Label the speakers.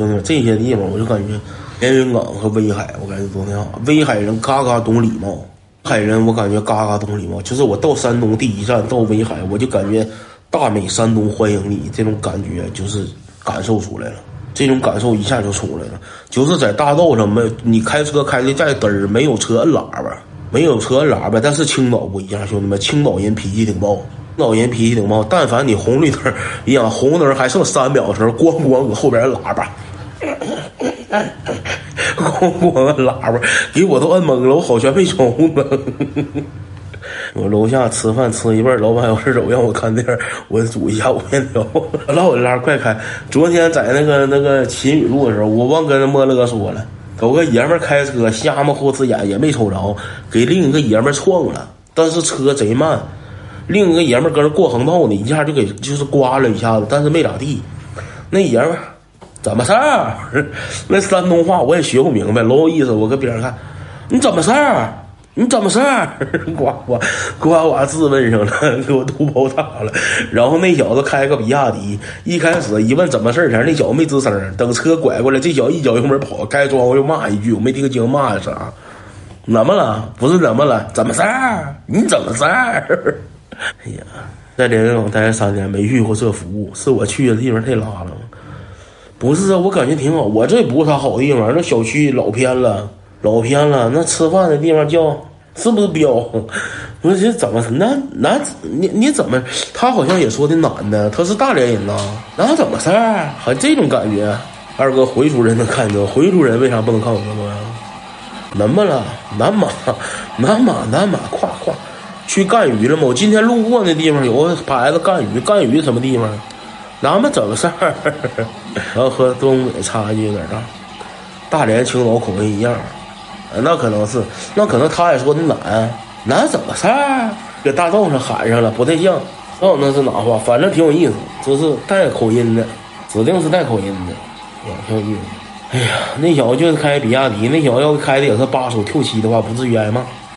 Speaker 1: 兄弟们，这些地方我就感觉连云港和威海，我感觉都挺好。威海人嘎嘎懂礼貌，海人我感觉嘎嘎懂礼貌。就是我到山东第一站到威海，我就感觉大美山东欢迎你，这种感觉就是感受出来了。这种感受一下就出来了，就是在大道上没你开车开的再嘚儿，没有车摁喇叭，没有车摁喇叭，但是青岛不一样，兄弟们，青岛人脾气挺暴。青岛人脾气挺暴，但凡你红绿灯一样，红灯还剩三秒的时候，咣咣搁后边喇叭，咣咣摁喇叭，给我都摁懵了，我好悬没冲呢。我楼下吃饭吃一半，老板有事走，让我看店，我煮一下午面条。老我拉快开。昨天在那个那个秦宇路的时候，我忘跟莫乐说了，有个爷们开车瞎么呼呲眼也没瞅着，给另一个爷们撞了，但是车贼慢。另一个爷们搁那过横道呢，一下就给就是刮了一下子，但是没咋地。那爷们怎么事儿？那山东话我也学不明白，老有意思。我搁边上看，你怎么事儿？你怎么事儿？呱呱呱呱质问上了，给我都爆炸了。然后那小子开个比亚迪，一开始一问怎么事儿前，那小子没吱声。等车拐过来，这小子一脚油门跑，开窗户又骂一句，我没听清骂的啥。怎么了？不是怎么了？怎么事儿？你怎么事儿？哎呀，在连云港待了三年，没遇过这服务，是我去的地方太拉了。不是啊，我感觉挺好。我这不是啥好地方，那小区老偏了，老偏了。那吃饭的地方叫是不是彪？我这怎么男男？你你怎么？他好像也说的男的，他是大连人呐？那怎么事儿？还这种感觉？二哥回族人能看这，回族人为啥不能看我这呀？能么了？南马，南马，南马，跨跨。去干鱼了吗？我今天路过那地方有个牌子干鱼，干鱼什么地方？咱们整个事儿，然后和东北差距有点大，大连、青岛口音一样，那可能是，那可能他也说的南，南怎么事儿？搁大道上喊上了，不太像，道那是哪话？反正挺有意思，就是带口音的，指定是带口音的，挺有意思。哎呀，那小子就是开比亚迪，那小子要开的也是八手 Q 七的话，不至于挨骂。